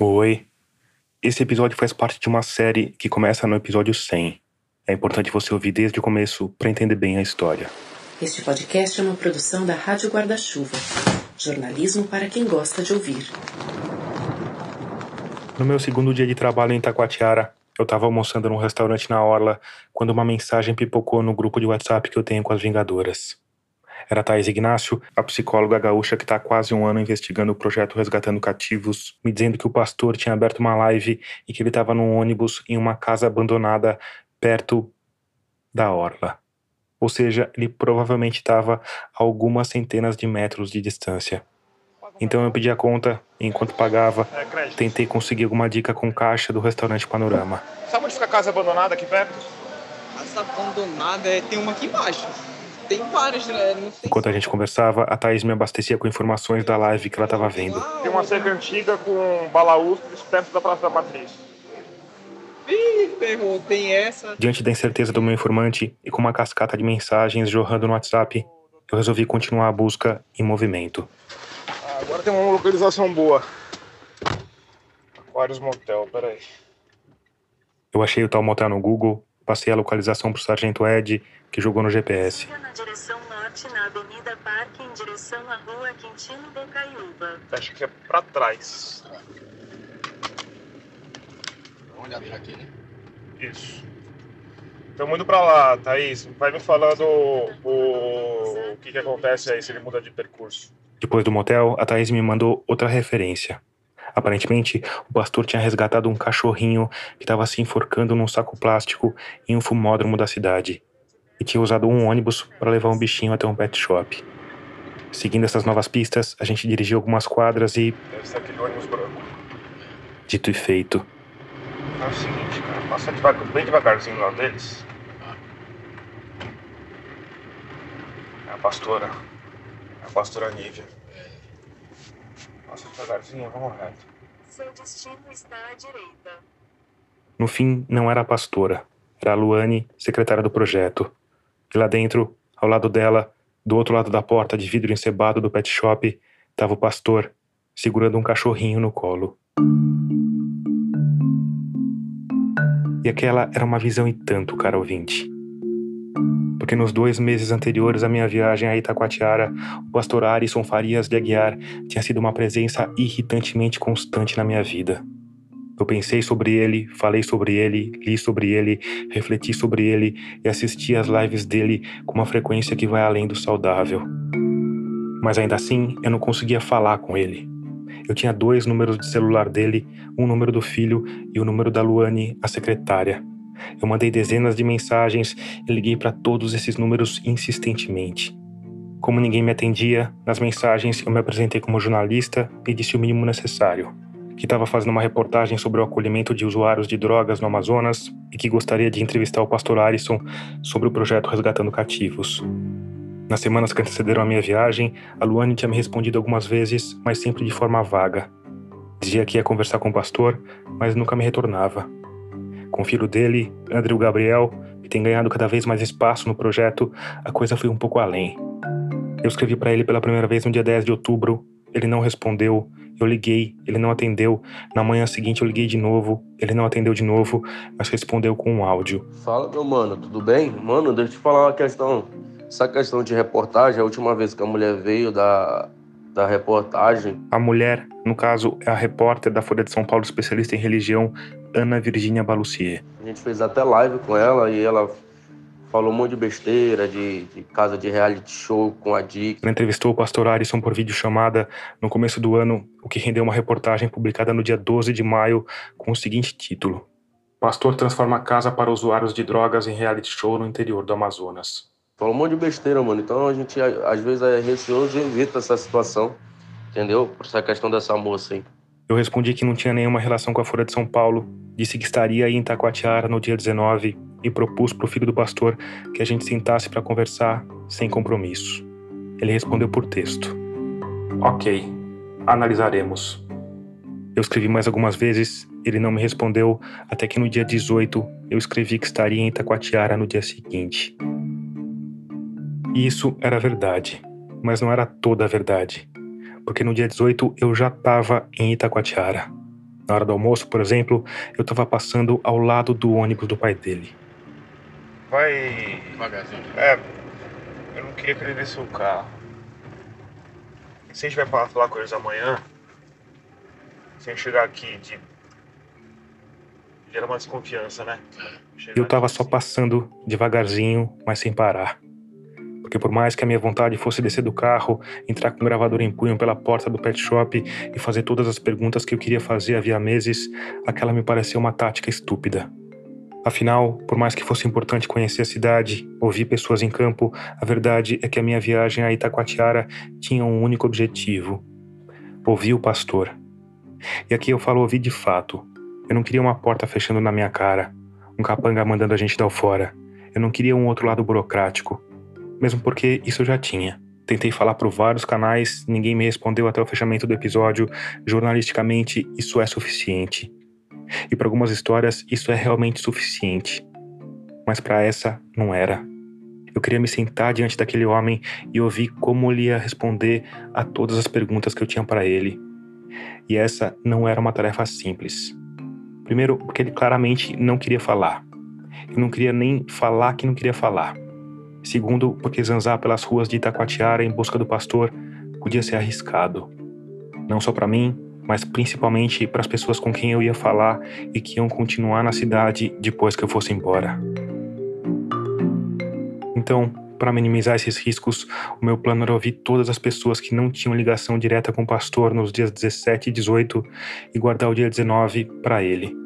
Oi. Esse episódio faz parte de uma série que começa no episódio 100. É importante você ouvir desde o começo para entender bem a história. Este podcast é uma produção da Rádio Guarda-Chuva. Jornalismo para quem gosta de ouvir. No meu segundo dia de trabalho em Taquatiara, eu estava almoçando num restaurante na Orla quando uma mensagem pipocou no grupo de WhatsApp que eu tenho com as Vingadoras. Era Thais Ignácio, a psicóloga gaúcha que está há quase um ano investigando o projeto Resgatando Cativos, me dizendo que o pastor tinha aberto uma live e que ele estava num ônibus em uma casa abandonada perto da orla. Ou seja, ele provavelmente estava a algumas centenas de metros de distância. Então eu pedi a conta e enquanto pagava, tentei conseguir alguma dica com caixa do restaurante Panorama. Sabe onde fica a casa abandonada aqui perto? Casa abandonada é, tem uma aqui embaixo. Tem várias, né? Não sei Enquanto a gente conversava, a Thaís me abastecia com informações da live que ela estava vendo. Tem uma cerca antiga com balaústres perto da Praça da Matriz. Ih, tem essa. Diante da incerteza do meu informante e com uma cascata de mensagens jorrando no WhatsApp, eu resolvi continuar a busca em movimento. Ah, agora tem uma localização boa. Aquários Motel, peraí. Eu achei o tal motel no Google, passei a localização pro sargento Ed, que jogou no GPS. Siga na direção norte na Avenida Parque em direção à Rua Quintino Bocaiúva. Acho que é pra trás. Vamos olhar pra aqui, né? Isso. Estamos indo pra lá, Thaís. Vai me falando o, o que, que acontece aí se ele muda de percurso. Depois do motel, a Thaís me mandou outra referência. Aparentemente, o pastor tinha resgatado um cachorrinho que estava se enforcando num saco plástico em um fumódromo da cidade e tinha usado um ônibus para levar um bichinho até um pet shop. Seguindo essas novas pistas, a gente dirigiu algumas quadras e, Deve ser aquele ônibus branco. dito e feito, É o seguinte, cara. Passa devagar, bem devagarzinho lá deles. É a pastora. É a pastora Nívia. Devagarzinho, vamos reto. Seu destino está à direita. no fim não era a pastora, era a Luane, secretária do projeto. E lá dentro, ao lado dela, do outro lado da porta de vidro encebado do pet shop, estava o pastor, segurando um cachorrinho no colo. E aquela era uma visão e tanto, cara ouvinte. Porque nos dois meses anteriores à minha viagem a Itacoatiara, o pastor Arison Farias de Aguiar tinha sido uma presença irritantemente constante na minha vida. Eu pensei sobre ele, falei sobre ele, li sobre ele, refleti sobre ele e assisti às lives dele com uma frequência que vai além do saudável. Mas ainda assim, eu não conseguia falar com ele. Eu tinha dois números de celular dele, um número do filho e o número da Luane, a secretária. Eu mandei dezenas de mensagens e liguei para todos esses números insistentemente. Como ninguém me atendia, nas mensagens eu me apresentei como jornalista e disse o mínimo necessário que estava fazendo uma reportagem sobre o acolhimento de usuários de drogas no Amazonas e que gostaria de entrevistar o pastor Arison sobre o projeto Resgatando Cativos. Nas semanas que antecederam a minha viagem, a Luane tinha me respondido algumas vezes, mas sempre de forma vaga. Dizia que ia conversar com o pastor, mas nunca me retornava. Com o filho dele, Andrew Gabriel, que tem ganhado cada vez mais espaço no projeto, a coisa foi um pouco além. Eu escrevi para ele pela primeira vez no dia 10 de outubro, ele não respondeu, eu liguei, ele não atendeu. Na manhã seguinte eu liguei de novo, ele não atendeu de novo, mas respondeu com um áudio. Fala, meu mano, tudo bem? Mano, deixa eu te falar uma questão. Essa questão de reportagem, a última vez que a mulher veio da, da reportagem, A mulher, no caso, é a repórter da Folha de São Paulo, especialista em religião, Ana Virginia Balussier. a gente fez até live com ela e ela falou um monte de besteira, de, de casa de reality show com a Dick. Ela entrevistou o pastor Arison por videochamada no começo do ano, o que rendeu uma reportagem publicada no dia 12 de maio com o seguinte título: Pastor transforma casa para usuários de drogas em reality show no interior do Amazonas. Falou um monte de besteira, mano. Então a gente às vezes é receoso e evita essa situação, entendeu? Por essa questão dessa moça aí. Eu respondi que não tinha nenhuma relação com a Folha de São Paulo, disse que estaria aí em Taquatiara no dia 19 e propus para o filho do pastor que a gente sentasse para conversar sem compromisso. Ele respondeu por texto: Ok, analisaremos. Eu escrevi mais algumas vezes, ele não me respondeu, até que no dia 18 eu escrevi que estaria em Itacoatiara no dia seguinte. E isso era verdade, mas não era toda a verdade, porque no dia 18 eu já estava em Itacoatiara. Na hora do almoço, por exemplo, eu estava passando ao lado do ônibus do pai dele. Vai. Devagarzinho. É. Eu não queria que ele desse o carro. Se a gente vai falar, falar com eles amanhã, se a gente chegar aqui de. Gera uma desconfiança, né? Chegar Eu estava só assim. passando devagarzinho, mas sem parar. Porque por mais que a minha vontade fosse descer do carro, entrar com o gravador em punho pela porta do pet shop e fazer todas as perguntas que eu queria fazer havia meses, aquela me pareceu uma tática estúpida. Afinal, por mais que fosse importante conhecer a cidade, ouvir pessoas em campo, a verdade é que a minha viagem a Itacoatiara tinha um único objetivo: ouvir o pastor. E aqui eu falo ouvir de fato. Eu não queria uma porta fechando na minha cara, um capanga mandando a gente dar fora. Eu não queria um outro lado burocrático, mesmo porque isso eu já tinha. Tentei falar por vários canais, ninguém me respondeu até o fechamento do episódio. Jornalisticamente, isso é suficiente. E para algumas histórias, isso é realmente suficiente. Mas para essa, não era. Eu queria me sentar diante daquele homem e ouvir como ele ia responder a todas as perguntas que eu tinha para ele. E essa não era uma tarefa simples. Primeiro, porque ele claramente não queria falar. Ele não queria nem falar que não queria falar. Segundo, porque zanzar pelas ruas de Itacoatiara em busca do pastor podia ser arriscado. Não só para mim, mas principalmente para as pessoas com quem eu ia falar e que iam continuar na cidade depois que eu fosse embora. Então, para minimizar esses riscos, o meu plano era ouvir todas as pessoas que não tinham ligação direta com o pastor nos dias 17 e 18 e guardar o dia 19 para ele.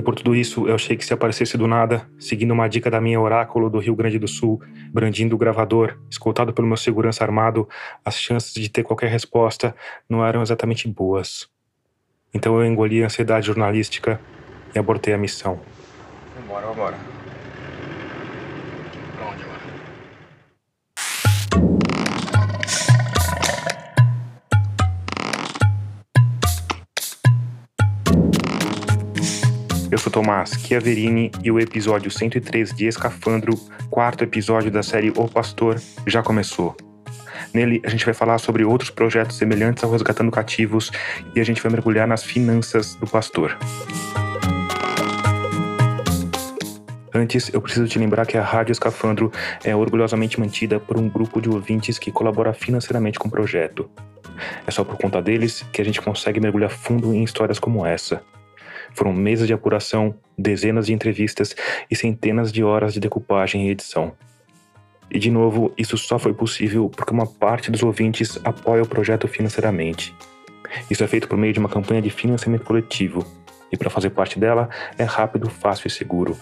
E por tudo isso, eu achei que se aparecesse do nada, seguindo uma dica da minha oráculo do Rio Grande do Sul, brandindo o gravador, escoltado pelo meu segurança armado, as chances de ter qualquer resposta não eram exatamente boas. Então eu engoli a ansiedade jornalística e abortei a missão. Vambora, vambora. Eu sou Tomás Chiaverini e o episódio 103 de Escafandro, quarto episódio da série O Pastor, já começou. Nele, a gente vai falar sobre outros projetos semelhantes ao Resgatando Cativos e a gente vai mergulhar nas finanças do pastor. Antes, eu preciso te lembrar que a Rádio Escafandro é orgulhosamente mantida por um grupo de ouvintes que colabora financeiramente com o projeto. É só por conta deles que a gente consegue mergulhar fundo em histórias como essa. Foram meses de apuração, dezenas de entrevistas e centenas de horas de decupagem e edição. E de novo, isso só foi possível porque uma parte dos ouvintes apoia o projeto financeiramente. Isso é feito por meio de uma campanha de financiamento coletivo, e para fazer parte dela é rápido, fácil e seguro.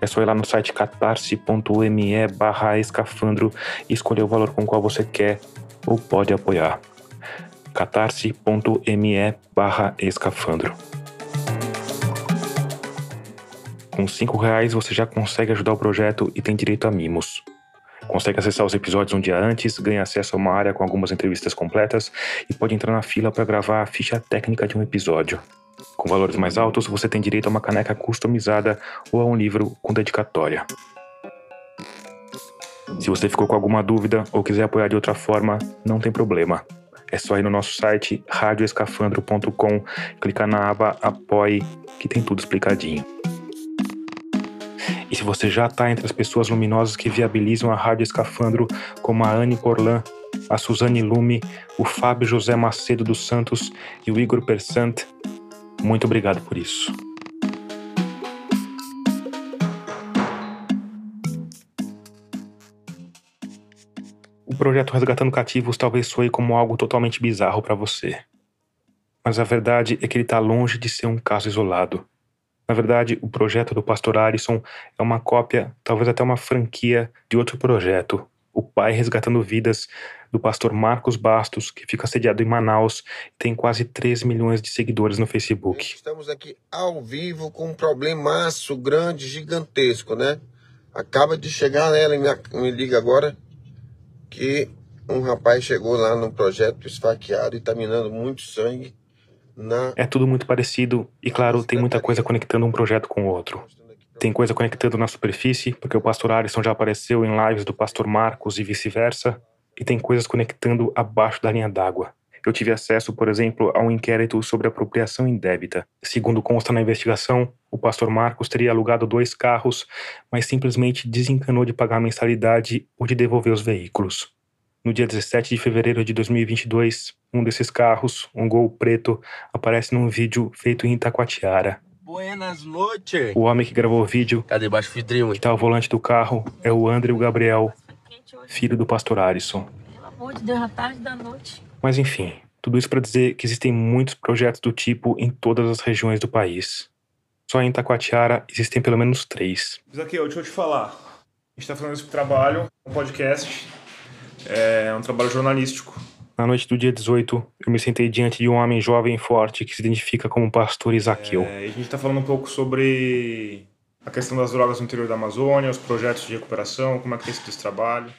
É só ir lá no site catarse.me barra escafandro e escolher o valor com o qual você quer ou pode apoiar. catarse.me barra escafandro. Com cinco reais você já consegue ajudar o projeto e tem direito a mimos. Consegue acessar os episódios um dia antes, ganha acesso a uma área com algumas entrevistas completas e pode entrar na fila para gravar a ficha técnica de um episódio. Com valores mais altos, você tem direito a uma caneca customizada ou a um livro com dedicatória. Se você ficou com alguma dúvida ou quiser apoiar de outra forma, não tem problema. É só ir no nosso site radioescafandro.com, clicar na aba Apoie, que tem tudo explicadinho. E se você já está entre as pessoas luminosas que viabilizam a Rádio Escafandro, como a Anne Porlan, a Suzane Lume, o Fábio José Macedo dos Santos e o Igor Persant, muito obrigado por isso. O projeto Resgatando Cativos talvez soe como algo totalmente bizarro para você. Mas a verdade é que ele está longe de ser um caso isolado. Na verdade, o projeto do Pastor Arison é uma cópia, talvez até uma franquia, de outro projeto, O Pai Resgatando Vidas, do pastor Marcos Bastos, que fica sediado em Manaus e tem quase 3 milhões de seguidores no Facebook. Estamos aqui ao vivo com um problemaço grande, gigantesco, né? Acaba de chegar, ela me, me liga agora que um rapaz chegou lá no projeto esfaqueado e tá minando muito sangue. É tudo muito parecido e, claro, tem muita coisa conectando um projeto com o outro. Tem coisa conectando na superfície, porque o pastor Alisson já apareceu em lives do pastor Marcos e vice-versa, e tem coisas conectando abaixo da linha d'água. eu tive acesso, por exemplo, a um inquérito sobre apropriação indébita. Segundo consta na investigação, o pastor Marcos teria alugado dois carros, mas simplesmente desencanou de pagar a mensalidade ou de devolver os veículos. No dia 17 de fevereiro de 2022, um desses carros, um Gol preto, aparece num vídeo feito em Itacoatiara. Buenas noches. O homem que gravou o vídeo, Cadê baixo vidrinho? que está ao volante do carro, é o André Gabriel, filho do pastor Arisson. Pelo amor de Deus, à tarde da noite. Mas enfim, tudo isso para dizer que existem muitos projetos do tipo em todas as regiões do país. Só em Itacoatiara existem pelo menos três. Zaqueu, deixa eu te falar. A gente tá falando esse trabalho, um podcast. É um trabalho jornalístico. Na noite do dia 18, eu me sentei diante de um homem jovem e forte que se identifica como pastor Isaqueu. É, a gente tá falando um pouco sobre a questão das drogas no interior da Amazônia, os projetos de recuperação, como é que tem sido esse trabalho.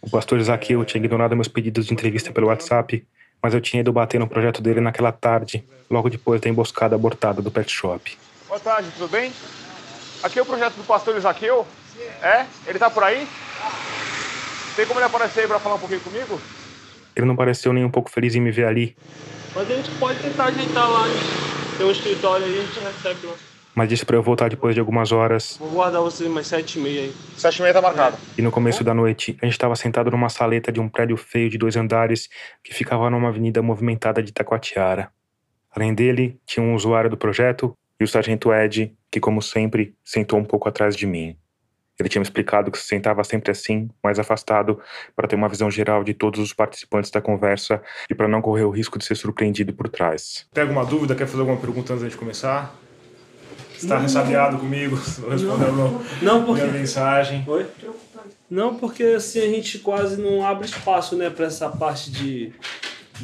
O pastor Isaqueu tinha ignorado meus pedidos de entrevista pelo WhatsApp, mas eu tinha ido bater no projeto dele naquela tarde, logo depois da emboscada abortada do pet shop. Boa tarde, tudo bem? Aqui é o projeto do pastor Isaqueu. É? Ele tá por aí? Tem como ele aparecer aí pra falar um pouquinho comigo? Ele não pareceu nem um pouco feliz em me ver ali, Mas a gente pode tentar ajeitar lá. Tem um escritório aí, a gente recebe lá. mas disse para eu voltar depois de algumas horas. Vou guardar vocês mais sete e meia aí. Sete e meia tá marcado. E no começo da noite, a gente estava sentado numa saleta de um prédio feio de dois andares que ficava numa avenida movimentada de Itacoatiara. Além dele, tinha um usuário do projeto e o sargento Ed, que, como sempre, sentou um pouco atrás de mim. Ele tinha me explicado que se sentava sempre assim, mais afastado, para ter uma visão geral de todos os participantes da conversa e para não correr o risco de ser surpreendido por trás. Tem alguma dúvida? Quer fazer alguma pergunta antes de começar? Você tá ressabiado comigo? Não respondeu não. Não, porque. minha mensagem. Oi? Não, porque assim a gente quase não abre espaço, né, pra essa parte de,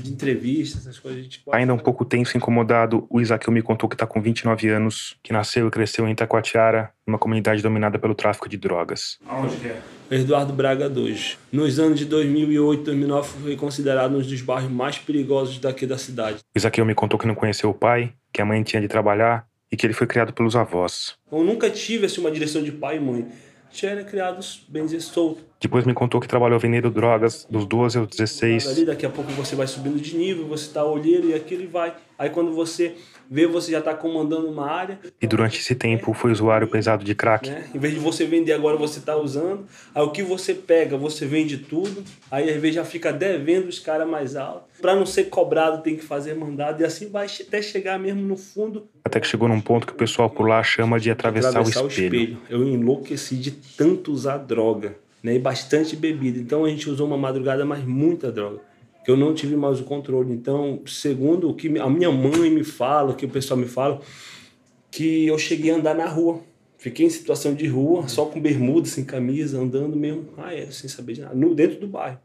de entrevista, essas coisas. A gente Ainda um pouco tenso e incomodado, o Isaqueu me contou que está com 29 anos, que nasceu e cresceu em Itacoatiara, numa comunidade dominada pelo tráfico de drogas. Aonde que é? Eduardo Braga 2. Nos anos de 2008 2009 foi considerado um dos bairros mais perigosos daqui da cidade. O Isaqueu me contou que não conheceu o pai, que a mãe tinha de trabalhar e que ele foi criado pelos avós. Eu nunca tive assim, uma direção de pai e mãe. A gente era criados, bem dizer, solto. Depois me contou que trabalhou vendendo drogas dos 12 aos 16 Ali, daqui a pouco você vai subindo de nível, você tá olheiro e aquilo vai. Aí quando você vê, você já tá comandando uma área, e durante esse tempo foi usuário pesado de crack. né? Em vez de você vender agora, você tá usando. Aí o que você pega, você vende tudo. Aí às vezes já fica devendo os caras mais altos. Pra não ser cobrado, tem que fazer mandado. E assim vai até chegar mesmo no fundo. Até que chegou num ponto que o pessoal por lá chama de atravessar, o espelho. Eu enlouqueci de tanto usar droga, né? E bastante bebida. Então a gente usou uma madrugada, mas muita droga. Que eu não tive mais o controle. Então, segundo o que a minha mãe me fala, o que o pessoal me fala, que eu cheguei a andar na rua. Fiquei em situação de rua, só com bermuda, sem camisa, andando mesmo, aéreo, sem saber de nada, no, dentro do bairro.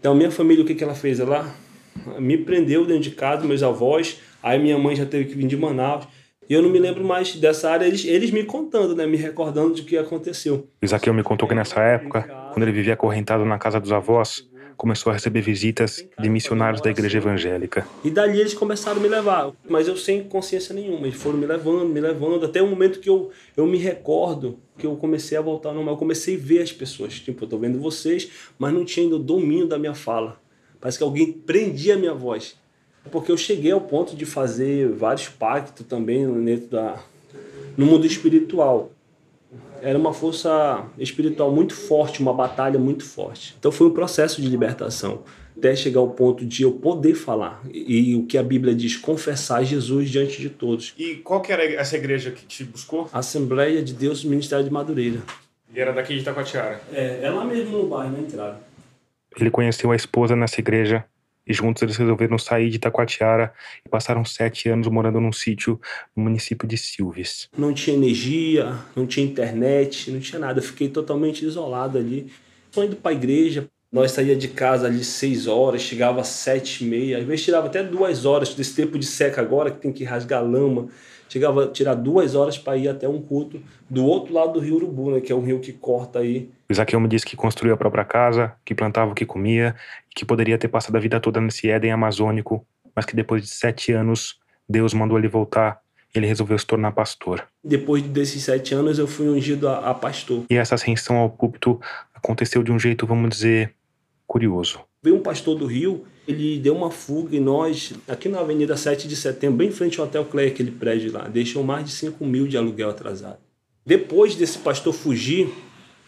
Então, minha família, o que, que ela fez? Ela me prendeu dentro de casa, meus avós, aí minha mãe já teve que vir de Manaus. E eu não me lembro mais dessa área, eles, eles me contando, né, me recordando de que aconteceu. Isaqueu me contou que nessa época, quando ele vivia acorrentado na casa dos avós, começou a receber visitas de missionários da igreja evangélica. E dali eles começaram a me levar, mas eu sem consciência nenhuma. Eles foram me levando, me levando, até o momento que eu, eu me recordo que eu comecei a voltar ao normal. Eu comecei a ver as pessoas. Tipo, eu tô vendo vocês, mas não tinha ainda o domínio da minha fala. Parece que alguém prendia a minha voz. Porque eu cheguei ao ponto de fazer vários pactos também dentro da, no mundo espiritual. Era uma força espiritual muito forte, uma batalha muito forte. Então foi um processo de libertação, até chegar ao ponto de eu poder falar. E, e o que a Bíblia diz, confessar Jesus diante de todos. E qual que era essa igreja que te buscou? Assembleia de Deus Ministério de Madureira. E era daqui de Itacoatiara. É, é lá mesmo no bairro, na entrada. Ele conheceu a esposa nessa igreja e juntos eles resolveram sair de Itacoatiara e passaram sete anos morando num sítio no município de Silves. Não tinha energia, não tinha internet, não tinha nada. Eu fiquei totalmente isolado ali. Tô indo para a igreja. Nós saía de casa ali seis horas, chegava às sete e meia. Às vezes tirava até duas horas desse tempo de seca agora, que tem que rasgar lama. Chegava a tirar duas horas para ir até um culto do outro lado do rio Urubu, né, que é um rio que corta aí. O Isaqueu me disse que construiu a própria casa, que plantava o que comia que poderia ter passado a vida toda nesse Éden amazônico, mas que depois de sete anos Deus mandou ele voltar ele resolveu se tornar pastor. Depois desses sete anos eu fui ungido a, a pastor. E essa ascensão ao púlpito aconteceu de um jeito, vamos dizer, curioso. Veio um pastor do Rio Ele deu uma fuga e nós, aqui na Avenida 7 de Setembro, bem em frente ao Hotel Clay, aquele prédio lá, deixou mais de 5 mil de aluguel atrasado. Depois desse pastor fugir,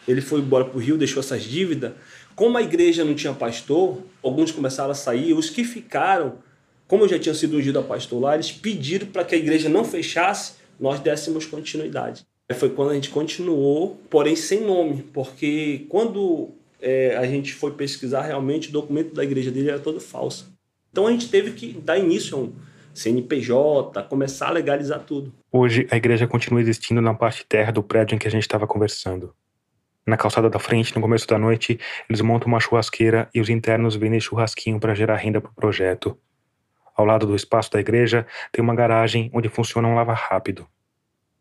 ele foi embora para o Rio, deixou essas dívidas. Como a igreja não tinha pastor, alguns começaram a sair. Os que ficaram, como eu já tinha sido ungido a pastor lá, eles pediram para que a igreja não fechasse, nós dessemos continuidade. Foi quando a gente continuou, porém sem nome, porque quando é, a gente foi pesquisar, realmente o documento da igreja dele era todo falso. Então a gente teve que dar início a um CNPJ, começar a legalizar tudo. Hoje, a igreja continua existindo na parte terra do prédio em que a gente estava conversando. Na calçada da frente, no começo da noite, eles montam uma churrasqueira e os internos vendem churrasquinho para gerar renda para o projeto. Ao lado do espaço da igreja, tem uma garagem onde funciona um lava-rápido.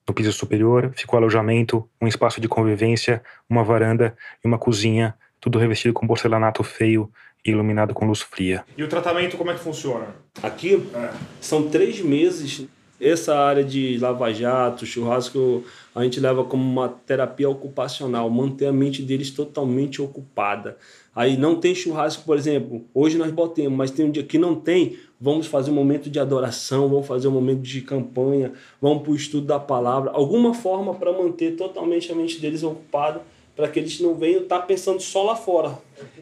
No piso superior fica o alojamento, um espaço de convivência, uma varanda e uma cozinha, tudo revestido com porcelanato feio e iluminado com luz fria. E o tratamento como é que funciona? Aqui É. são três meses. Essa área de lava-jato, churrasco, a gente leva como uma terapia ocupacional, manter a mente deles totalmente ocupada. Aí não tem churrasco, por exemplo, hoje nós botemos, mas tem um dia que não tem, vamos fazer um momento de adoração, vamos fazer um momento de campanha, vamos para o estudo da palavra, alguma forma para manter totalmente a mente deles ocupada, para que eles não venham estar pensando só lá fora.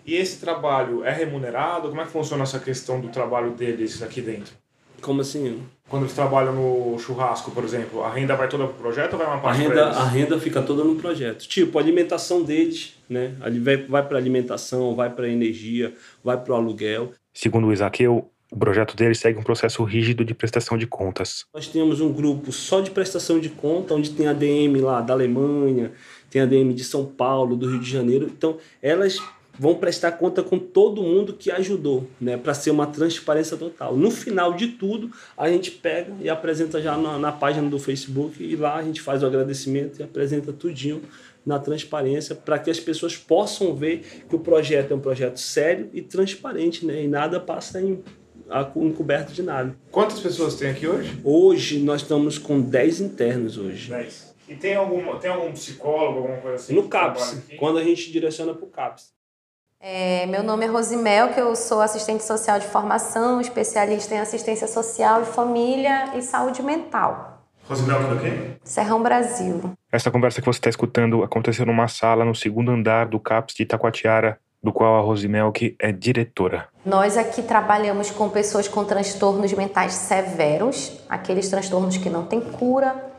E esse trabalho é remunerado? Como é que funciona essa questão do trabalho deles aqui dentro? Como assim? Quando eles trabalham no churrasco, por exemplo, a renda vai toda pro projeto ou vai uma A parte pra renda, eles? a renda fica toda no projeto. Tipo, a alimentação deles, né? Ali Vai, para alimentação, vai para energia, vai para o aluguel. Segundo o Isaqueu, o projeto dele segue um processo rígido de prestação de contas. Nós temos um grupo só de prestação de conta, onde tem a DM lá da Alemanha, tem a DM de São Paulo, do Rio de Janeiro. Então, elas vão prestar conta com todo mundo que ajudou, né, para ser uma transparência total. No final de tudo, a gente pega e apresenta já na, na página do Facebook e lá a gente faz o agradecimento e apresenta tudinho na transparência para que as pessoas possam ver que o projeto é um projeto sério e transparente, né, e nada passa em, encoberto de nada. Quantas pessoas tem aqui hoje? Hoje nós estamos com 10 internos hoje. 10. E tem, alguma, tem algum psicólogo, alguma coisa assim? No que CAPS, quando a gente direciona para o CAPS. É, meu nome é Rosimel, que eu sou assistente social de formação, especialista em assistência social de família e saúde mental. Rosimel, tudo aqui? Serrão Brasil. Essa conversa que você está escutando aconteceu numa sala no segundo andar do CAPS de Itacoatiara, do qual a Rosimelk é diretora. Nós aqui trabalhamos com pessoas com transtornos mentais severos, aqueles transtornos que não têm cura,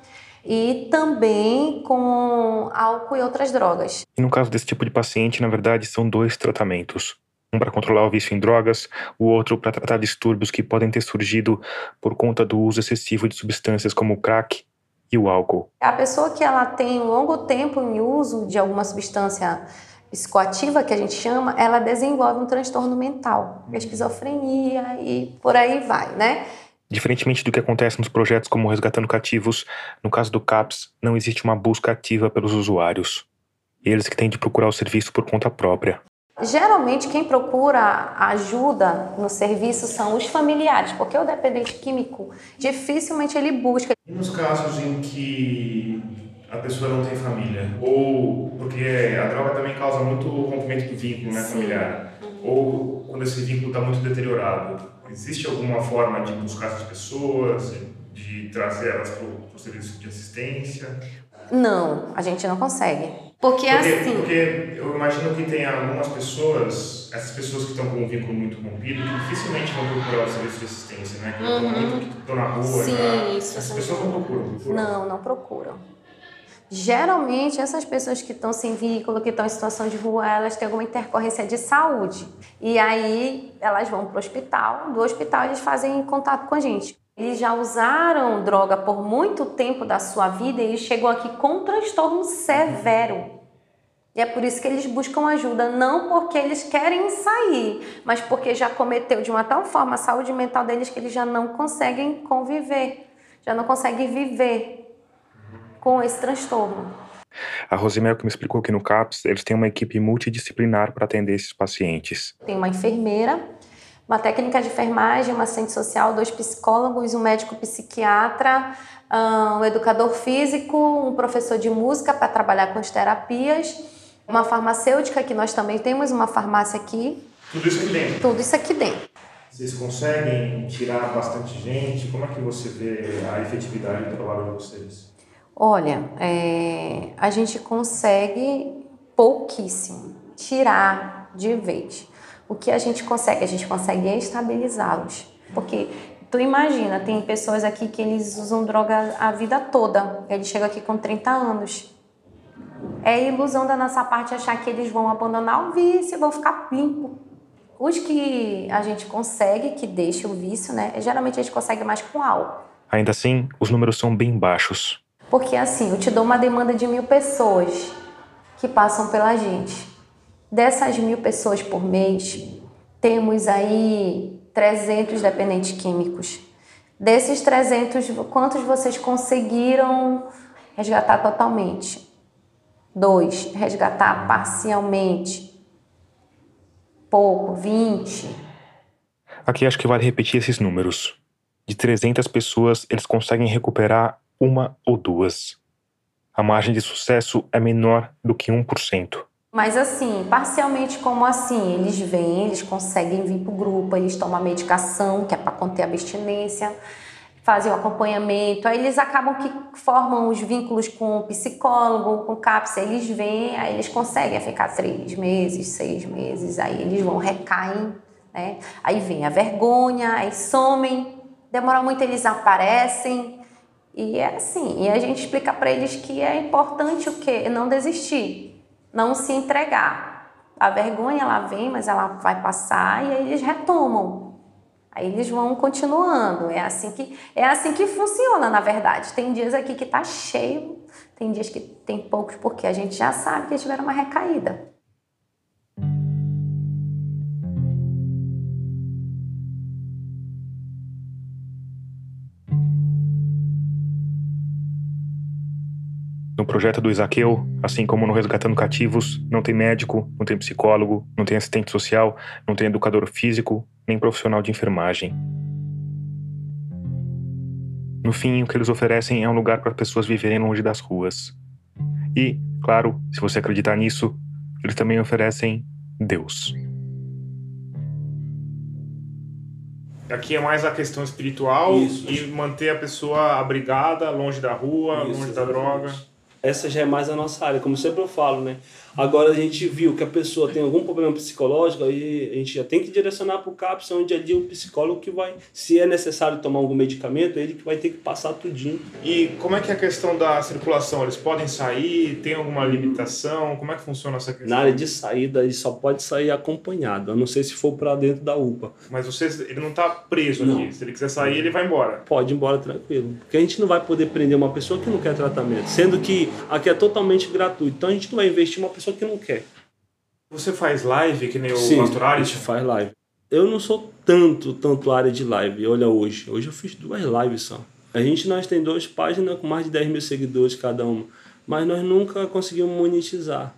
e também com álcool e outras drogas. E no caso desse tipo de paciente, na verdade, são dois tratamentos. Um para controlar o vício em drogas, o outro para tratar distúrbios que podem ter surgido por conta do uso excessivo de substâncias como o crack e o álcool. A pessoa que ela tem um longo tempo em uso de alguma substância psicoativa, que a gente chama, ela desenvolve um transtorno mental, esquizofrenia e por aí vai, né? Diferentemente do que acontece nos projetos como Resgatando Cativos, no caso do CAPS, não existe uma busca ativa pelos usuários. Eles que têm de procurar o serviço por conta própria. Geralmente quem procura ajuda no serviço são os familiares, porque o dependente químico dificilmente ele busca. E nos casos em que a pessoa não tem família? Ou porque a droga também causa muito rompimento do vínculo né, familiar? Ou quando esse vínculo está muito deteriorado? Existe alguma forma de buscar essas pessoas, de trazer elas para o serviço de assistência? Não, a gente não consegue. Porque Porque, assim, porque eu imagino que tem algumas pessoas, essas pessoas que estão com um vínculo muito rompido, que dificilmente vão procurar o serviço de assistência, né? Que que estão na rua. Sim, já. isso, Essas sim. pessoas não procuram. procuram. não, não procuram. Geralmente, essas pessoas que estão sem vínculo, que estão em situação de rua, elas têm alguma intercorrência de saúde. E aí, elas vão para o hospital, do hospital eles fazem contato com a gente. Eles já usaram droga por muito tempo da sua vida e chegam aqui com transtorno severo. E é por isso que eles buscam ajuda, não porque eles querem sair, mas porque já cometeu de uma tal forma a saúde mental deles que eles já não conseguem conviver, já não conseguem viver com esse transtorno. A Rosemel que me explicou que no CAPS eles têm uma equipe multidisciplinar para atender esses pacientes. Tem uma enfermeira, uma técnica de enfermagem, uma assistente social, dois psicólogos, um médico psiquiatra, um educador físico, um professor de música para trabalhar com as terapias, uma farmacêutica, que nós também temos uma farmácia aqui, Tudo isso aqui dentro? Tudo isso aqui dentro. Vocês conseguem tirar bastante gente? Como é que você vê a efetividade do trabalho de vocês? Olha, é, a gente consegue pouquíssimo tirar de vez. O que a gente consegue? A gente consegue estabilizá-los. Porque tu imagina, tem pessoas aqui que eles usam droga a vida toda. Eles chegam aqui com 30 anos. É ilusão da nossa parte achar que eles vão abandonar o vício vão ficar limpo. Os que a gente consegue que deixe o vício, né? Geralmente a gente consegue mais com álcool. Ainda assim, os números são bem baixos. Porque assim, eu te dou uma demanda de mil pessoas que passam pela gente. Dessas mil pessoas por mês, temos aí 300 dependentes químicos. Desses 300, quantos vocês conseguiram resgatar totalmente? Dois, resgatar parcialmente. Pouco, 20. Aqui acho que vale repetir esses números. De 300 pessoas, eles conseguem recuperar uma ou duas. A margem de sucesso é menor do que 1%. Mas assim, parcialmente como assim? Eles vêm, eles conseguem vir para o grupo, eles tomam a medicação, que é para conter a abstinência, fazem o acompanhamento, aí eles acabam que formam os vínculos com o psicólogo, com o CAPS, eles vêm, aí eles conseguem ficar três meses, seis meses, aí eles vão, recaem, né? Aí vem a vergonha, aí somem, demora muito eles aparecem, e é assim, e a gente explica para eles que é importante o quê? Não desistir, não se entregar. A vergonha ela vem, mas ela vai passar e aí eles retomam. Aí eles vão continuando. É assim que é assim que funciona, na verdade. Tem dias aqui que tá cheio, tem dias que tem poucos porque a gente já sabe que tiveram uma recaída. No projeto do Isaqueu, assim como no Resgatando Cativos, não tem médico, não tem psicólogo, não tem assistente social, não tem educador físico, nem profissional de enfermagem. No fim, o que eles oferecem é um lugar para pessoas viverem longe das ruas. E, claro, se você acreditar nisso, eles também oferecem Deus. Aqui é mais a questão espiritual Isso. e manter a pessoa abrigada, longe da rua, Isso, longe da droga. Essa já é mais a nossa área, como sempre eu falo, né? Agora a gente viu que a pessoa tem algum problema psicológico, aí a gente já tem que direcionar para o CAPS, onde ali o psicólogo que vai, se é necessário tomar algum medicamento, ele que vai ter que passar tudinho. E como é que é a questão da circulação? Eles podem sair? Tem alguma limitação? Como é que funciona essa questão? Na área de saída, ele só pode sair acompanhado, a não ser se for para dentro da UPA. Mas vocês, ele não está preso Não. aqui. Se ele quiser sair, ele vai embora. Pode ir embora tranquilo. Porque a gente não vai poder prender uma pessoa que não quer tratamento, sendo que aqui é totalmente gratuito. Então a gente não vai investir uma pessoa que não quer. Você faz live, que nem o Sim, Pastor a gente faz live. Eu não sou tanto, tanto área de live. Olha hoje. Hoje eu fiz duas lives só. A gente, nós tem duas páginas com mais de 10 mil seguidores cada uma. Mas nós nunca conseguimos monetizar.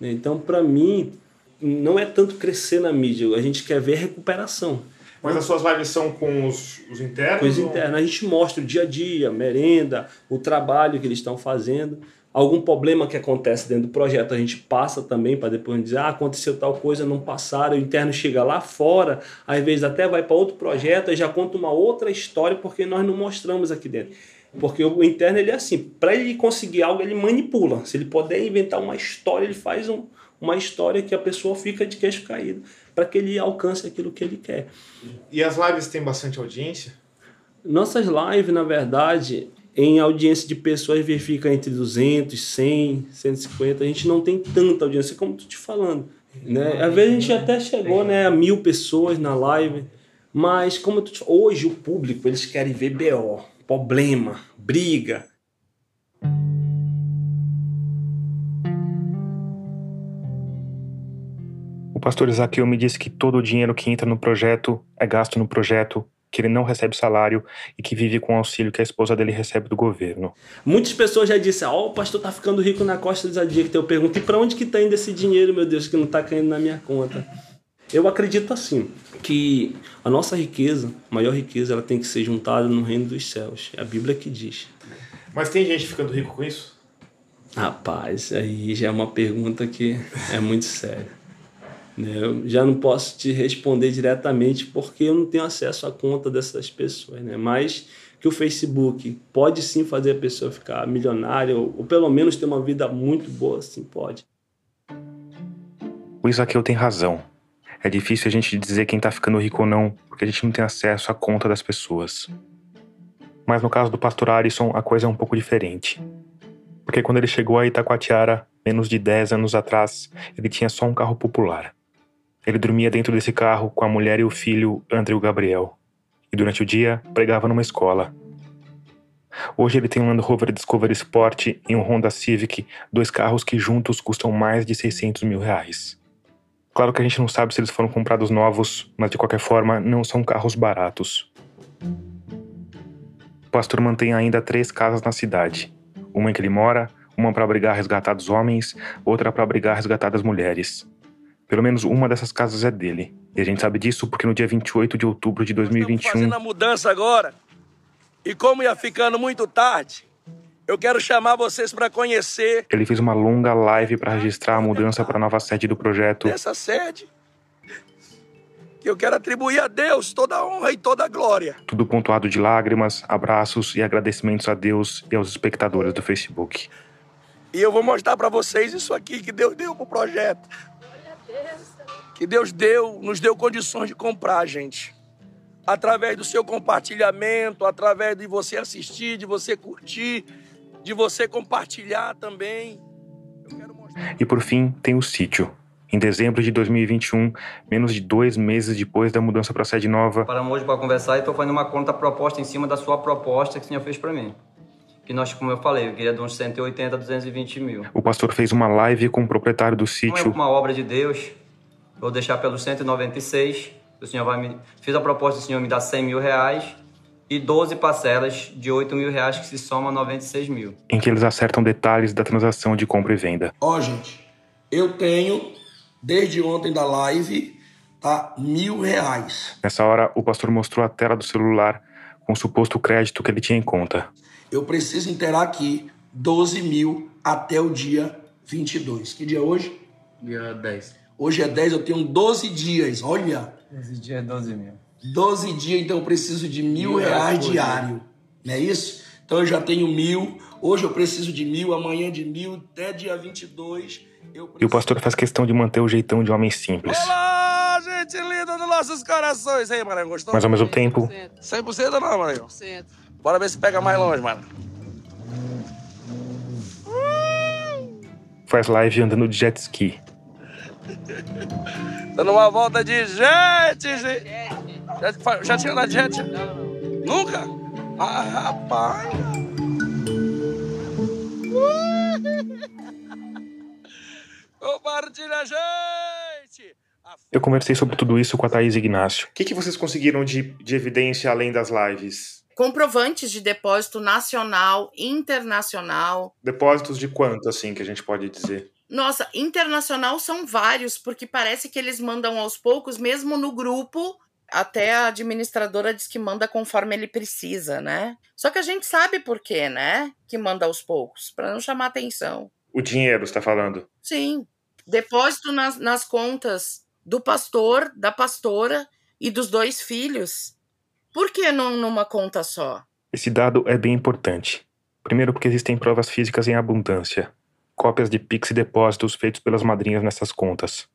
né? Então, para mim, não é tanto crescer na mídia. A gente quer ver recuperação. Mas as suas lives são com os, os internos? Coisa ou- interna. A gente mostra o dia a dia, merenda, o trabalho que eles estão fazendo. Algum problema que acontece dentro do projeto, a gente passa também para depois dizer, ah, aconteceu tal coisa, não passaram, o interno chega lá fora, às vezes até vai para outro projeto e já conta uma outra história porque nós não mostramos aqui dentro. Porque o interno ele é assim, para ele conseguir algo, ele manipula. Se ele puder inventar uma história, ele faz um, uma história que a pessoa fica de queixo caído, para que ele alcance aquilo que ele quer. E as lives têm bastante audiência? Nossas lives, na verdade, em audiência de pessoas verifica entre 200, 100, 150. A gente não tem tanta audiência como tu te falando. Né? Às vezes a gente até chegou né, a mil pessoas na live. Mas como tu te... hoje o público eles querem ver BO, problema, briga. O pastor Isaqueu me disse que todo o dinheiro que entra no projeto é gasto no projeto, que ele não recebe salário e que vive com o auxílio que a esposa dele recebe do governo. Muitas pessoas já disseram, ó, o pastor tá ficando rico na costa dos adictos. Eu pergunto, e para onde que tá indo esse dinheiro, meu Deus, que não tá caindo na minha conta? Eu acredito assim, que a nossa riqueza, a maior riqueza, ela tem que ser juntada no reino dos céus. É a Bíblia que diz. Mas tem gente ficando rico com isso? Rapaz, aí já é uma pergunta que é muito séria. Né? Eu já não posso te responder diretamente porque eu não tenho acesso à conta dessas pessoas, né? Mas que o Facebook pode sim fazer a pessoa ficar milionária ou, ou pelo menos ter uma vida muito boa, sim, pode. O Isaqueu tem razão. É difícil a gente dizer quem tá ficando rico ou não, porque a gente não tem acesso à conta das pessoas. Mas no caso do pastor Arisson, a coisa é um pouco diferente. Porque quando ele chegou a Itacoatiara, menos de 10 anos atrás, ele tinha só um carro popular. Ele dormia dentro desse carro com a mulher e o filho, Andrew Gabriel. E durante o dia, pregava numa escola. Hoje ele tem um Land Rover Discovery Sport e um Honda Civic, dois carros que juntos custam mais de 600 mil reais. Claro que a gente não sabe se eles foram comprados novos, mas de qualquer forma, não são carros baratos. O pastor mantém ainda três casas na cidade: uma em que ele mora, uma para abrigar resgatados homens, outra para abrigar resgatadas mulheres. Pelo menos uma dessas casas é dele. E a gente sabe disso porque no dia 28 de outubro de 2021. Estamos fazendo a mudança agora. E como ia ficando muito tarde, eu quero chamar vocês para conhecer. Ele fez uma longa live para registrar a mudança para a nova sede do projeto. Essa sede que eu quero atribuir a Deus toda a honra e toda a glória. Tudo pontuado de lágrimas, abraços e agradecimentos a Deus e aos espectadores do Facebook. E eu vou mostrar para vocês isso aqui que Deus deu pro projeto que Deus deu, nos deu condições de comprar, gente. Através do seu compartilhamento, através de você assistir, de você curtir, de você compartilhar também. E por fim, tem o sítio. Em dezembro de 2021, menos de dois meses depois da mudança para a sede nova. Paramos hoje para conversar e estou fazendo uma conta proposta em cima da sua proposta que o senhor fez para mim. Que nós, como eu falei, eu queria de uns 180 a 220 mil. O pastor fez uma live com o proprietário do sítio. Não é uma obra de Deus, Vou deixar pelos 196. O senhor vai me. Fiz a proposta, o senhor me dá 100 mil reais e 12 parcelas de 8 mil reais que se soma a 96 mil. Em que eles acertam detalhes da transação de compra e venda. Ó, oh, gente, eu tenho, desde ontem da live, tá mil reais. Nessa hora, o pastor mostrou a tela do celular com o suposto crédito que ele tinha em conta. Eu preciso inteirar aqui 12 mil até o dia 22. Que dia é hoje? Dia 10. Hoje é 10, eu tenho 12 dias, olha. 12 dias é 12 mil. 12 dias, então eu preciso de mil, mil reais diário. Não é isso? Então eu já tenho mil, hoje eu preciso de mil, amanhã de mil, até dia 22. Eu E o pastor faz questão de manter o jeitão de homem simples. Olá, gente linda dos nossos corações. Aí, Maranhão, gostou? Mas ao mesmo tempo... 100%, 100% ou não, Maranhão? 100%. Bora ver se pega mais longe, mano. Faz live andando de jet ski. Dando uma volta de jet, gente. Já, já tinha andado de jet? Não, não. Nunca? Ah, rapaz. Compartilha, gente! Eu conversei sobre tudo isso com a Thaís Ignácio. O que, que vocês conseguiram de, de evidência além das lives? Comprovantes de depósito nacional, internacional. Depósitos de quanto, assim, que a gente pode dizer? Nossa, internacional são vários, porque parece que eles mandam aos poucos, mesmo no grupo. Até a administradora diz que manda conforme ele precisa, né? Só que a gente sabe por quê, né? Que manda aos poucos, para não chamar atenção. O dinheiro, está falando? Sim. Depósito nas, nas contas do pastor, da pastora e dos dois filhos. Por que não numa conta só? Esse dado é bem importante. Primeiro, porque existem provas físicas em abundância cópias de Pix e depósitos feitos pelas madrinhas nessas contas.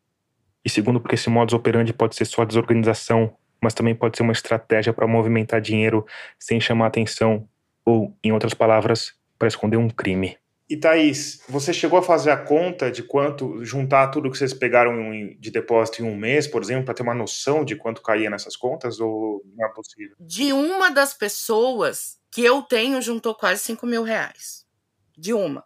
E segundo, porque esse modus operandi pode ser só desorganização, mas também pode ser uma estratégia para movimentar dinheiro sem chamar atenção, ou, em outras palavras, para esconder um crime. E Thaís, você chegou a fazer a conta de quanto, juntar tudo que vocês pegaram de depósito em um mês, por exemplo, para ter uma noção de quanto caía nessas contas, ou não é possível? De uma das pessoas que eu tenho, juntou quase 5 mil reais. De uma.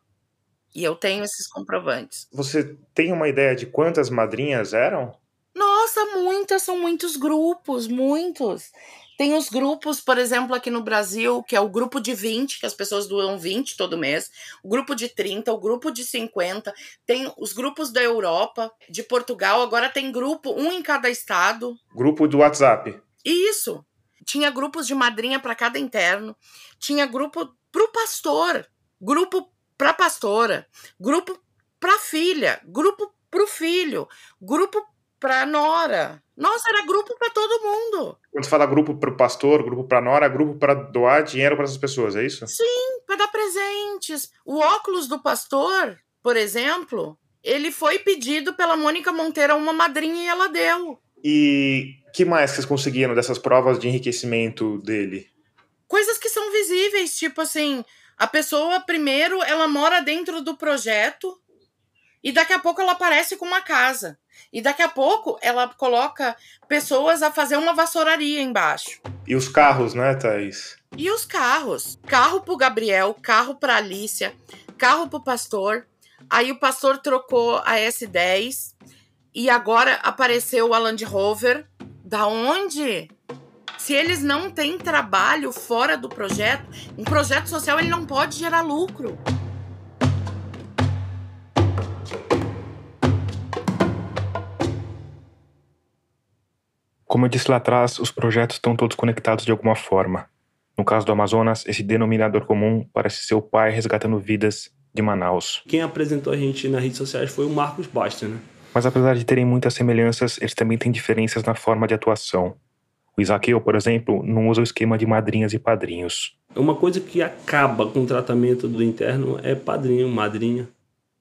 E eu tenho esses comprovantes. Você tem uma ideia de quantas madrinhas eram? Nossa, muitas, são muitos grupos, muitos. Tem os grupos, por exemplo, aqui no Brasil, que é o grupo de 20, que as pessoas doam 20 todo mês, o grupo de 30, o grupo de 50, tem os grupos da Europa, de Portugal, agora tem grupo, um em cada estado. Grupo do WhatsApp. Isso. Tinha grupos de madrinha para cada interno, tinha grupo pro pastor, grupo para pastora, grupo para filha, grupo para o filho, grupo pra Nora. Nossa, era grupo para todo mundo. Quando você fala grupo para o pastor, grupo para Nora, grupo para doar dinheiro para essas pessoas, é isso? Sim, para dar presentes. O óculos do pastor, por exemplo, ele foi pedido pela Mônica Monteiro a uma madrinha e ela deu. E que mais vocês conseguiram dessas provas de enriquecimento dele? Coisas que são visíveis, tipo assim, a pessoa primeiro ela mora dentro do projeto e daqui a pouco ela aparece com uma casa. E daqui a pouco ela coloca pessoas a fazer uma vassouraria embaixo. E os carros, né, Thaís? E os carros? Carro pro Gabriel, carro pra Alicia, carro pro pastor. Aí o pastor trocou a S10 e agora apareceu a Land Rover. Da onde? Se eles não têm trabalho fora do projeto, um projeto social ele não pode gerar lucro. Como eu disse lá atrás, os projetos estão todos conectados de alguma forma. No caso do Amazonas, esse denominador comum parece ser o pai resgatando vidas de Manaus. Quem apresentou a gente nas redes sociais foi o Marcos Basta, né? Mas apesar de terem muitas semelhanças, eles também têm diferenças na forma de atuação. O Isaqueu, por exemplo, não usa o esquema de madrinhas e padrinhos. Uma coisa que acaba com o tratamento do interno é padrinho, madrinha.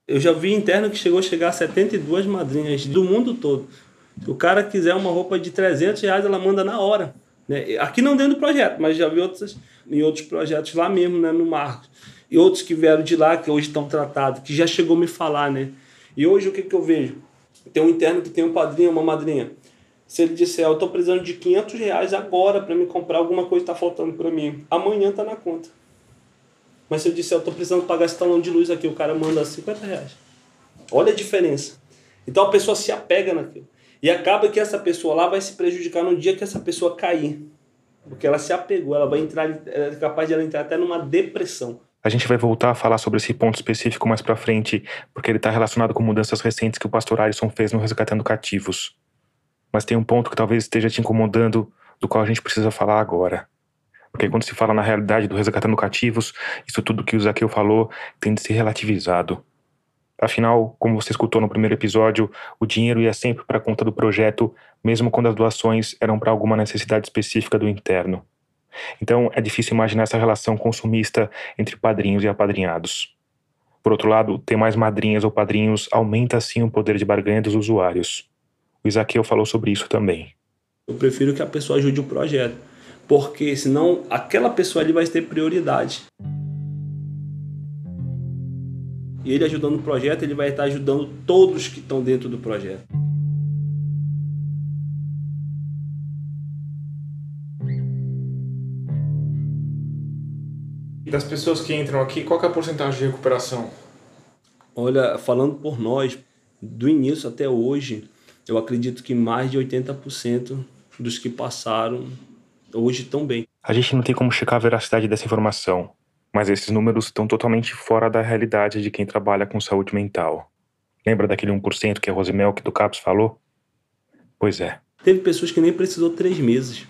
Eu já vi interno que chegou a chegar a 72 madrinhas do mundo todo. O cara quiser uma roupa de 300 reais, ela manda na hora. Né? Aqui não dentro do projeto, mas já vi outros, em outros projetos lá mesmo, né, no Marcos. E outros que vieram de lá, que hoje estão tratados, que já chegou a me falar, né? E hoje o que, que eu vejo? Tem um interno que tem um padrinho, uma madrinha. Se ele disser, eu estou precisando de 500 reais agora para me comprar alguma coisa que está faltando para mim, amanhã está na conta. Mas se eu disser, eu estou precisando pagar esse talão de luz aqui, o cara manda 50 reais. Olha a diferença. Então a pessoa se apega naquilo. E acaba que essa pessoa lá vai se prejudicar no dia que essa pessoa cair. Porque ela se apegou, ela vai entrar, é capaz de ela entrar até numa depressão. A gente vai voltar a falar sobre esse ponto específico mais para frente, porque ele está relacionado com mudanças recentes que o pastor Alisson fez no Resgatando Cativos. Mas tem um ponto que talvez esteja te incomodando, do qual a gente precisa falar agora. Porque quando se fala na realidade do Resgatando Cativos, isso tudo que o Zaqueu falou tem de ser relativizado. Afinal, como você escutou no primeiro episódio, o dinheiro ia sempre para a conta do projeto, mesmo quando as doações eram para alguma necessidade específica do interno. Então, é difícil imaginar essa relação consumista entre padrinhos e apadrinhados. Por outro lado, ter mais madrinhas ou padrinhos aumenta sim o poder de barganha dos usuários. O Isaqueu falou sobre isso também. Eu prefiro que a pessoa ajude o projeto, porque senão aquela pessoa ali vai ter prioridade. E ele ajudando o projeto, ele vai estar ajudando todos que estão dentro do projeto. E das pessoas que entram aqui, qual é a porcentagem de recuperação? Olha, falando por nós, do início até hoje, eu acredito que mais de 80% dos que passaram hoje estão bem. A gente não tem como checar a veracidade dessa informação, mas esses números estão totalmente fora da realidade de quem trabalha com saúde mental. Lembra daquele 1% que a Rosemelk do CAPS falou? Pois é. Teve pessoas que nem precisou três meses.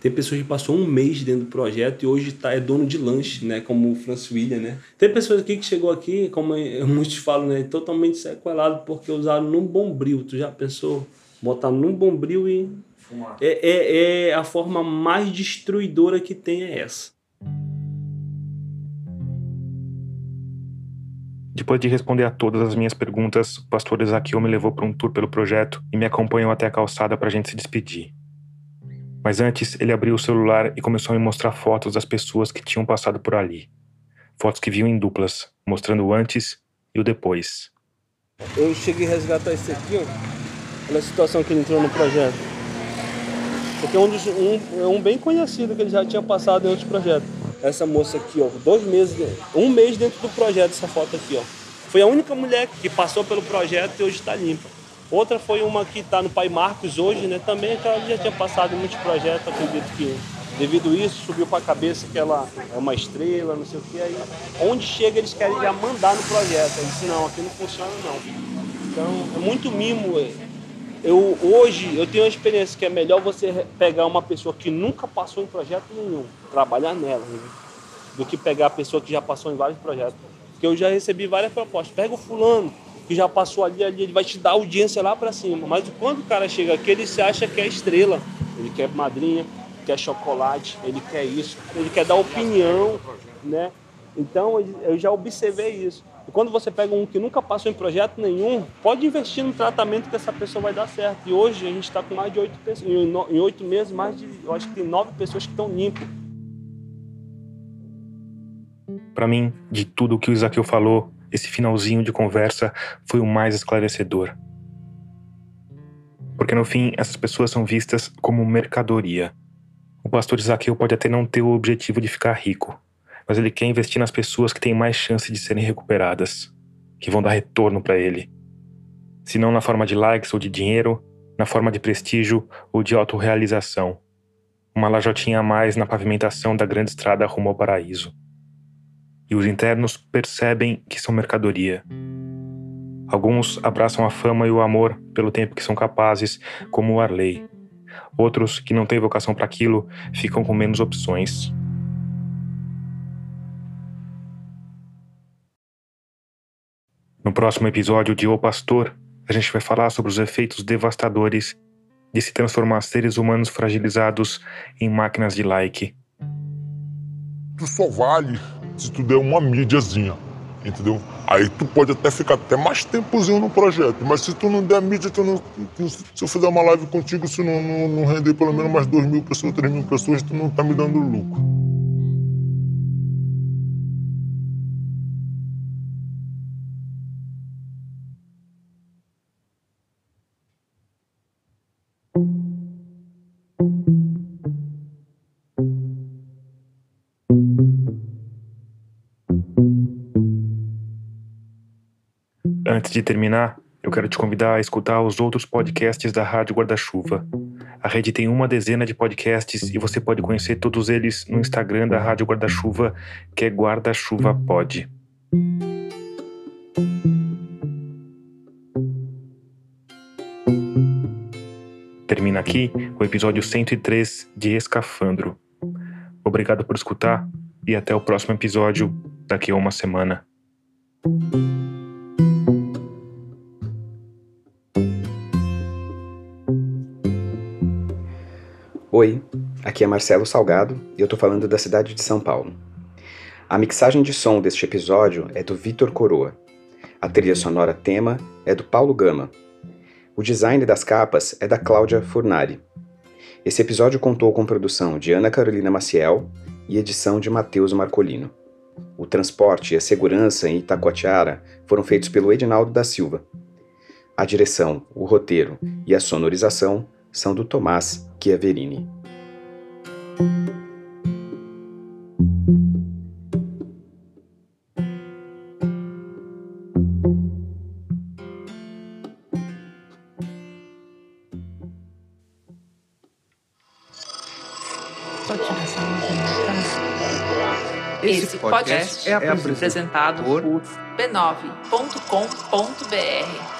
Tem pessoas que passou um mês dentro do projeto e hoje tá, é dono de lanche, né? Como o Franz William, né? Tem pessoas aqui que chegou aqui, como muitos falam, né? Totalmente sequelado porque usaram num bombril. Tu já pensou? Botar num bombril e... É, é, é a forma mais destruidora que tem é essa. Depois de responder a todas as minhas perguntas, o pastor Ezaquiel me levou para um tour pelo projeto e me acompanhou até a calçada para a gente se despedir. Mas antes, ele abriu o celular e começou a me mostrar fotos das pessoas que tinham passado por ali. Fotos que viam em duplas, mostrando o antes e o depois. Eu cheguei a resgatar esse aqui, ó. Olha situação que ele entrou no projeto. Aqui é um, dos, um, é um bem conhecido que ele já tinha passado em outros projetos essa moça aqui, ó, dois meses, um mês dentro do projeto, essa foto aqui, ó. Foi a única mulher que passou pelo projeto e hoje está limpa. Outra foi uma que está no Pai Marcos hoje, né? Também que ela já tinha passado em muitos projetos, acredito que devido a isso subiu para a cabeça que ela é uma estrela, não sei o que. Aí, onde chega eles querem já mandar no projeto. Eu disse, não, aqui não funciona não. Então é muito mimo. É. Eu hoje eu tenho uma experiência que é melhor você pegar uma pessoa que nunca passou em projeto nenhum, trabalhar nela, né? do que pegar a pessoa que já passou em vários projetos. Porque eu já recebi várias propostas. Pega o fulano, que já passou ali, ali, ele vai te dar audiência lá para cima. Mas quando o cara chega aqui, ele se acha que é estrela. Ele quer madrinha, quer chocolate, ele quer isso, ele quer dar opinião, né? Então eu já observei isso. E quando você pega um que nunca passou em projeto nenhum, pode investir no tratamento que essa pessoa vai dar certo. E hoje a gente está com mais de oito pessoas, em oito meses, mais de, eu acho que tem nove pessoas que estão limpas. Para mim, de tudo o que o Isaqueu falou, esse finalzinho de conversa foi o mais esclarecedor. Porque no fim, essas pessoas são vistas como mercadoria. O pastor Isaqueu pode até não ter o objetivo de ficar rico, mas ele quer investir nas pessoas que têm mais chance de serem recuperadas, que vão dar retorno para ele. Se não na forma de likes ou de dinheiro, na forma de prestígio ou de autorrealização. Uma lajotinha a mais na pavimentação da grande estrada rumo ao paraíso. E os internos percebem que são mercadoria. Alguns abraçam a fama e o amor pelo tempo que são capazes, como o Arley. Outros, que não têm vocação para aquilo, ficam com menos opções. No próximo episódio de O Pastor, a gente vai falar sobre os efeitos devastadores de se transformar seres humanos fragilizados em máquinas de like. Tu só vale se tu der uma mídiazinha, entendeu? Aí tu pode até ficar até mais tempozinho no projeto, mas se tu não der mídia, tu não, se eu fizer uma live contigo, se não, não, não render pelo menos mais 2 mil pessoas, 3 mil pessoas, tu não tá me dando lucro. De terminar, eu quero te convidar a escutar os outros podcasts da Rádio Guarda-Chuva. A rede tem uma dezena de podcasts e você pode conhecer todos eles no Instagram da Rádio Guarda-Chuva, que é Guarda-Chuva Pod. Termina aqui o episódio 103 de Escafandro. Obrigado por escutar e até o próximo episódio daqui a uma semana. Oi, aqui é Marcelo Salgado e eu tô falando da cidade de São Paulo. A mixagem de som deste episódio é do Vitor Coroa. A trilha sonora tema é do Paulo Gama. O design das capas é da Cláudia Furnari. Esse episódio contou com produção de Ana Carolina Maciel e edição de Matheus Marcolino. O transporte e a segurança em Itacoatiara foram feitos pelo Edinaldo da Silva. A direção, o roteiro e a sonorização são do Tomás Chiaverini. Esse podcast é apresentado por b9.com.br.